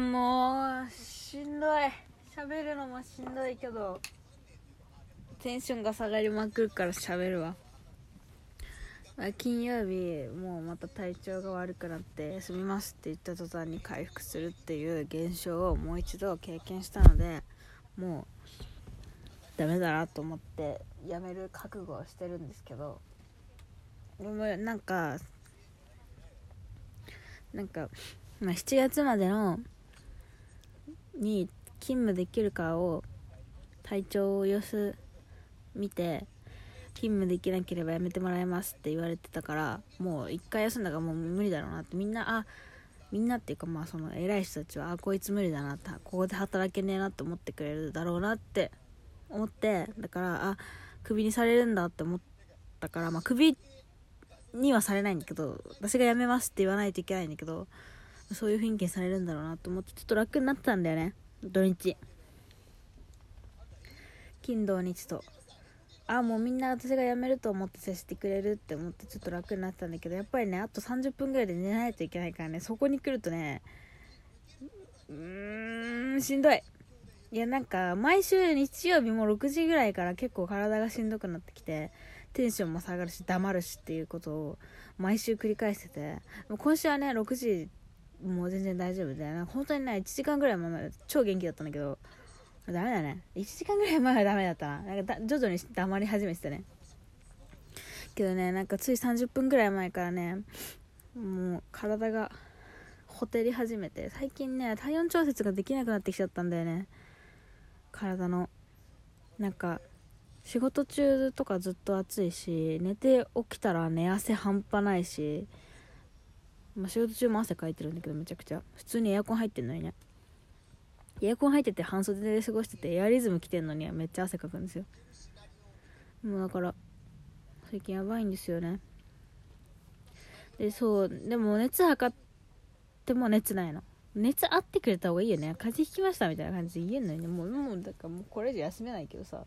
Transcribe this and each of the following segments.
もうしんどい。喋るのもしんどいけどテンションが下がりまくるから喋るわ。金曜日もうまた体調が悪くなって休みますって言った途端に回復するっていう現象をもう一度経験したのでもうダメだなと思ってやめる覚悟をしてるんですけどでもなんかなんか、ま、7月までのに勤務できるかを体調を様子見て勤務できなければやめてもらいますって言われてたからもう一回休んだからもう無理だろうなって。みんなあみんなっていうかまあその偉い人たちはあこいつ無理だなってここで働けねえなって思ってくれるだろうなって思ってだからあクビにされるんだって思ったからまあクビにはされないんだけど私が辞めますって言わないといけないんだけどそういう雰囲気されるんだろうなと思ってちょっと楽になったんだよね。土日。金土日と。あもうみんな私が辞めると思って接してくれるって思ってちょっと楽になったんだけどやっぱりねあと30分ぐらいで寝ないといけないからねそこに来るとねうーんしんどい。いやなんか毎週日曜日も6時ぐらいから結構体がしんどくなってきてテンションも下がるし黙るしっていうことを毎週繰り返してて今週はね6時もう全然大丈夫で本当にね1時間ぐらい前まで超元気だったんだけど。ダメだね。1時間ぐらい前はダメだったな。なんか徐々に黙り始めてたね。けどねなんかつい30分ぐらい前からねもう体がほてり始めて最近ね体温調節ができなくなってきちゃったんだよね。体の。なんか仕事中とかずっと暑いし寝て起きたら寝汗半端ないし、まあ、仕事中も汗かいてるんだけどめちゃくちゃ。普通にエアコン入ってんのにね。エアコン入ってて半袖で過ごしててエアリズム着てんのにはめっちゃ汗かくんですよ。もうだから最近やばいんですよね。でそうでも熱測っても熱ないの。熱あってくれた方がいいよね。風邪ひきましたみたいな感じで言えんのにね。もうもうだからもうこれ以上休めないけどさ。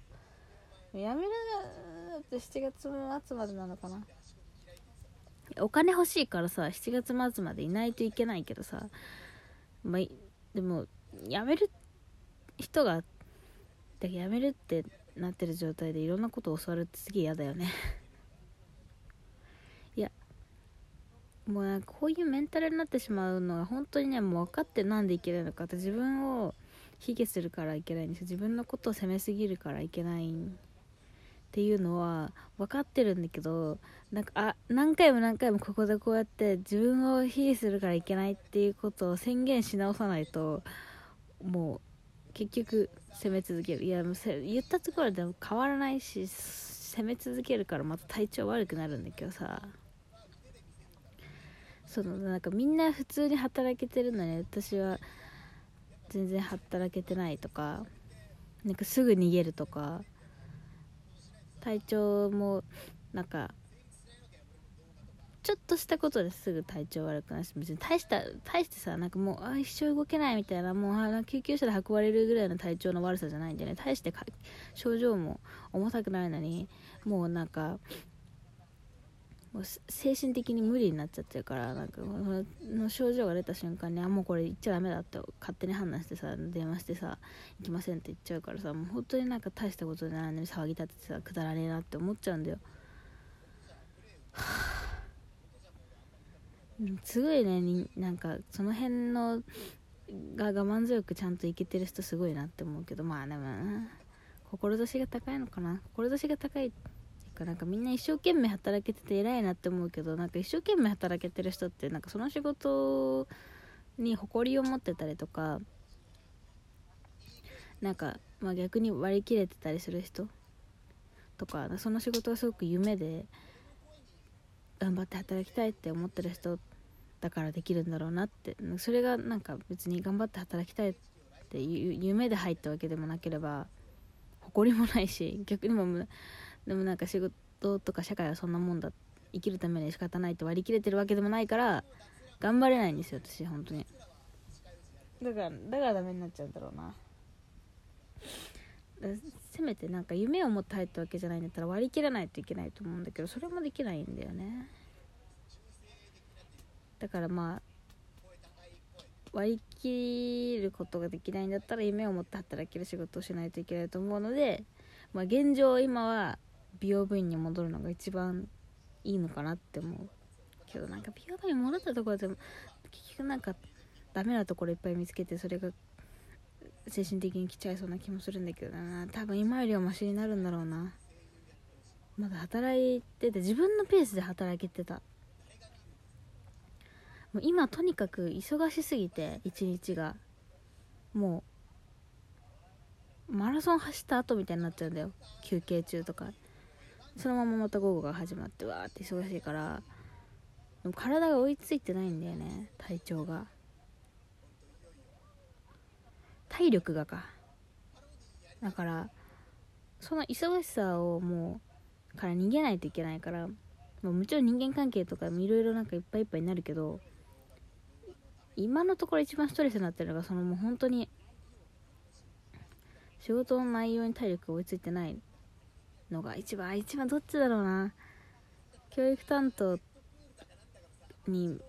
やめるって7月末までなのかな。お金欲しいからさ7月末までいないといけないけどさまあでも辞める人が辞めるってなってる状態でいろんなことを教わるってすげえ嫌だよね。いやもうなんかこういうメンタルになってしまうのが本当にねもう分かってなんでいけないのかって自分を卑下するからいけないんですよ。自分のことを責めすぎるからいけないんですっていうのは分かってるんだけどなんかあ何回も何回もここでこうやって自分を卑下するからいけないっていうことを宣言し直さないともう結局攻め続ける。いやもう言ったところでも変わらないし攻め続けるからまた体調悪くなるんだけどさ。そのなんかみんな普通に働けてるのに私は全然働けてないとかなんかすぐ逃げるとか体調もなんかちょっとしたことですぐ体調悪くなるし別に大した大してさなんかもうあ一生動けないみたいなもうあ救急車で運ばれるぐらいの体調の悪さじゃないんでね。大して症状も重たくないのにもうなんかもう精神的に無理になっちゃってるからなんかの症状が出た瞬間にあもうこれ言っちゃダメだって勝手に判断してさ電話してさ行きませんって言っちゃうからさもう本当になんか大したことじゃないのに騒ぎ立ててさくだらねえなって思っちゃうんだよ。は あすごいねなんかその辺のが我慢強くちゃんといけてる人すごいなって思うけどまあでも志が高いのかな。志が高いかなんかみんな一生懸命働けてて偉いなって思うけどなんか一生懸命働けてる人ってなんかその仕事に誇りを持ってたりとかなんか、まあ、逆に割り切れてたりする人とかその仕事がすごく夢で頑張って働きたいって思ってる人だからできるんだろうなってそれがなんか別に頑張って働きたいって夢で入ったわけでもなければ誇りもないし逆にもでもなんか仕事とか社会はそんなもんだ生きるために仕方ないって割り切れてるわけでもないから頑張れないんですよ私本当に。だからだからダメになっちゃうんだろうな。せめてなんか夢を持って入ったわけじゃないんだったら割り切らないといけないと思うんだけどそれもできないんだよね。だからまあ割りきることができないんだったら夢を持って働ける仕事をしないといけないと思うので、まあ、現状今は美容部員に戻るのが一番いいのかなって思うけどなんか美容部員戻ったところでも結局なんかダメなところいっぱい見つけてそれが精神的に来ちゃいそうな気もするんだけどな。多分今よりはマシになるんだろうな。まだ働いてて自分のペースで働けてた。もう今とにかく忙しすぎて一日が。もうマラソン走った後みたいになっちゃうんだよ。休憩中とか。そのまままた午後が始まってわーって忙しいからでも体が追いついてないんだよね体調が。体力がか。だからその忙しさをもうから逃げないといけないからももちろん人間関係とかいろいろなんかいっぱいいっぱいになるけど今のところ一番ストレスになってるのがそのもう本当に仕事の内容に体力が追いついてない。のが一番一番どっちだろうな。教育担当に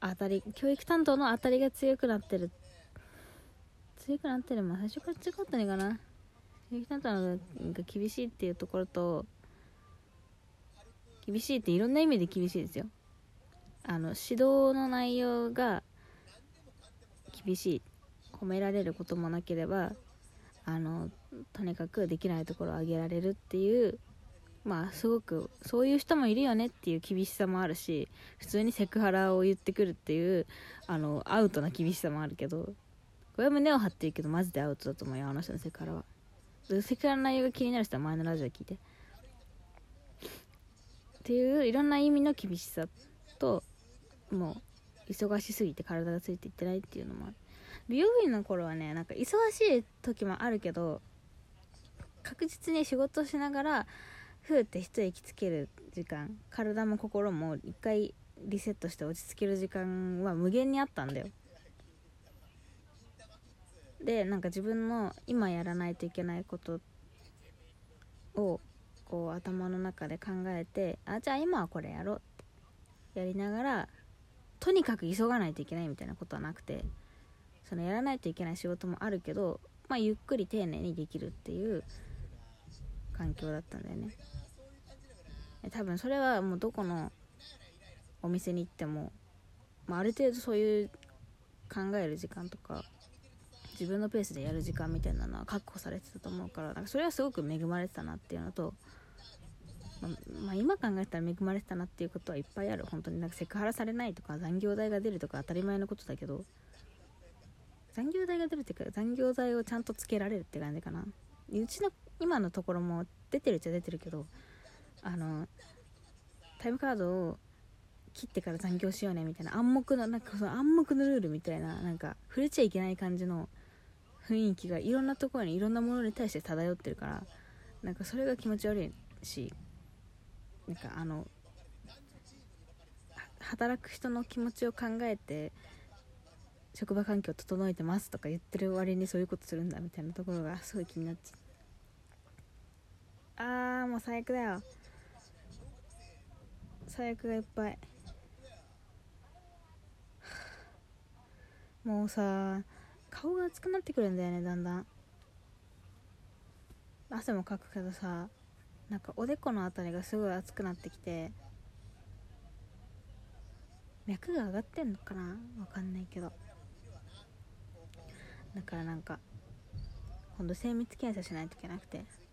当たり教育担当の当たりが強くなってる。強くなってる。まあ最初から強かったのかな。教育担当のが厳しいっていうところと厳しいっていろんな意味で厳しいですよ。あの指導の内容が厳しい。褒められることもなければあのとにかくできないところを上げられるっていうまあすごくそういう人もいるよねっていう厳しさもあるし普通にセクハラを言ってくるっていうあのアウトな厳しさもあるけどこれは胸を張って言うけどマジでアウトだと思うよあの人のセクハラは。セクハラの内容が気になる人は前のラジオ聞いて。っていういろんな意味の厳しさともう忙しすぎて体がついていってないっていうのもある。美容院の頃はねなんか忙しい時もあるけど確実に仕事しながらふーって一息つける時間体も心も一回リセットして落ち着ける時間は無限にあったんだよ。でなんか自分の今やらないといけないことをこう頭の中で考えてあじゃあ今はこれやろうってやりながらとにかく急がないといけないみたいなことはなくてそのやらないといけない仕事もあるけど、まあ、ゆっくり丁寧にできるっていう環境だったんだよね。多分それはもうどこのお店に行っても、まあ、ある程度そういう考える時間とか自分のペースでやる時間みたいなのは確保されてたと思うからなんかそれはすごく恵まれてたなっていうのとままあ、今考えたら恵まれてたなっていうことはいっぱいある。本当になんかセクハラされないとか残業代が出るとか当たり前のことだけど残業代が出るっていうか残業代をちゃんとつけられるって感じかな。うちの今のところも出てるっちゃ出てるけどあのタイムカードを切ってから残業しようねみたいな暗黙のなんかその暗黙のルールみたいななんか触れちゃいけない感じの雰囲気がいろんなところにいろんなものに対して漂ってるからなんかそれが気持ち悪いしなんかあの働く人の気持ちを考えて職場環境整えてますとか言ってる割にそういうことするんだみたいなところがすごい気になっちゃうあーも最悪だよ。最悪がいっぱい。もうさ顔が熱くなってくるんだよねだんだん。汗もかくけどさなんかおでこの辺りがすごい熱くなってきて脈が上がってんのかなわかんないけど。だからなんか今度精密検査しないといけなくて。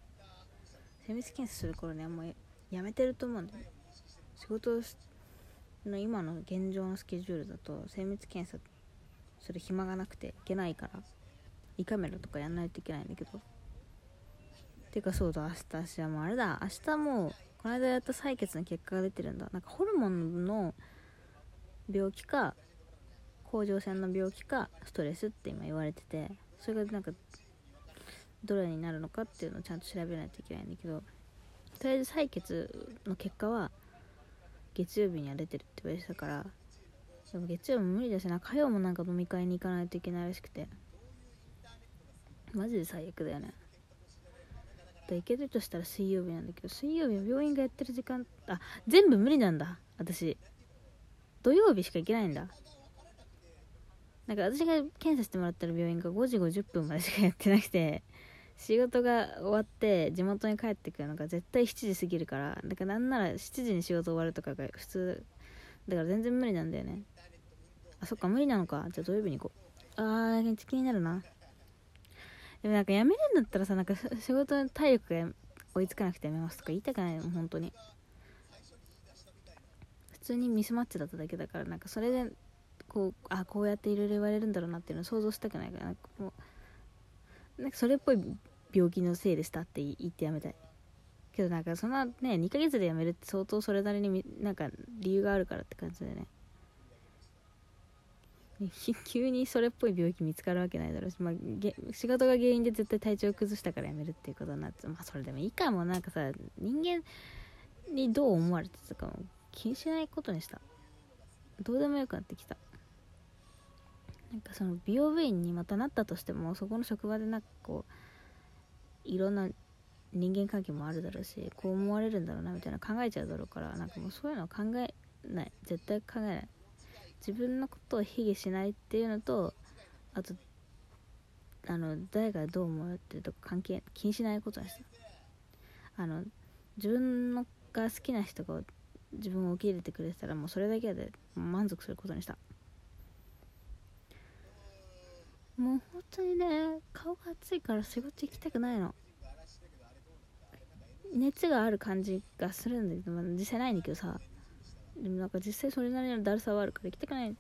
精密検査する頃ねもうやめてると思うんだよ仕事の今の現状のスケジュールだと精密検査する暇がなくていけないから胃カメラとかやんないといけないんだけど。てかそうだ明日私はもうあれだ。明日もうこの間やった採血の結果が出てるんだ。なんかホルモンの病気か甲状腺の病気かストレスって今言われててそれがなんかどれになるのかっていうのをちゃんと調べないといけないんだけどとりあえず採血の結果は月曜日には出てるって言われてたからでも月曜も無理だしな火曜もなんか飲み会に行かないといけないらしくてマジで最悪だよね。と行けるとしたら水曜日なんだけど水曜日は病院がやってる時間あ全部無理なんだ私。土曜日しか行けないんだ。なんか私が検査してもらったら病院が5時50分までしかやってなくて仕事が終わって地元に帰ってくるのが絶対7時過ぎるからだからなんなら7時に仕事終わるとかが普通だから全然無理なんだよね。あそっか無理なのか。じゃあ土曜日に行こう。あー気になるな。でもなんか辞めるんだったらさなんか仕事の体力が追いつかなくて辞めますとか言いたくないの本当に。普通にミスマッチだっただけだからなんかそれでこうあこうやっていろいろ言われるんだろうなっていうのを想像したくないからなんかもうなんかそれっぽい病気のせいでしたって言ってやめたい。けどなんかそんなね2ヶ月で辞めるって相当それなりになんか理由があるからって感じだよね。急にそれっぽい病気見つかるわけないだろうし、まあ、仕事が原因で絶対体調崩したから辞めるっていうことになってまあそれでもいいかも。なんかさ人間にどう思われてたかも気にしないことにした。どうでもよくなってきた。なんかその美容部員にまたなったとしてもそこの職場でなんかこういろんな人間関係もあるだろうしこう思われるんだろうなみたいな考えちゃうだろうからなんかもうそういうのは考えない。絶対考えない。自分のことを卑下しないっていうのとあとあの誰がどう思うっていうと関係気にしないことにしたあの自分のが好きな人が自分を受け入れてくれてたらもうそれだけで満足することにした。もう本当にね顔が熱いから仕事行きたくないの。熱がある感じがするんだけど、まあ、実際ないんだけどさ。でもなんか実際それなりのだるさはあるから行きたくない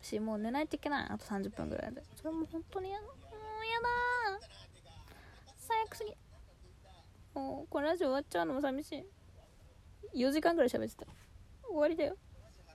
しもう寝ないといけない。あと30分ぐらいで。それも本当に嫌だ。もう嫌だ。最悪すぎ。もうこのラジオ終わっちゃうのも寂しい。4時間ぐらい喋ってた。終わりだよ。